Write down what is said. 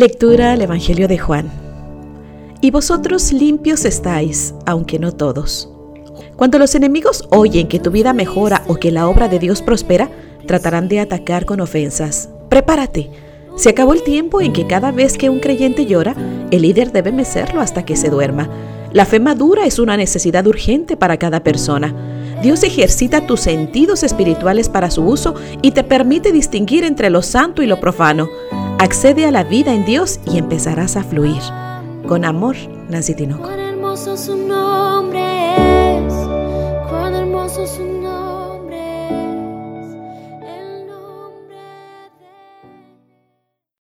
Lectura al Evangelio de Juan. Y vosotros limpios estáis, aunque no todos. Cuando los enemigos oyen que tu vida mejora o que la obra de Dios prospera, tratarán de atacar con ofensas. Prepárate. Se acabó el tiempo en que cada vez que un creyente llora, el líder debe mecerlo hasta que se duerma. La fe madura es una necesidad urgente para cada persona. Dios ejercita tus sentidos espirituales para su uso y te permite distinguir entre lo santo y lo profano. Accede a la vida en Dios y empezarás a fluir. Con amor, Nancy Tinoco. Cuán hermoso su nombre es, cuán hermoso su nombre.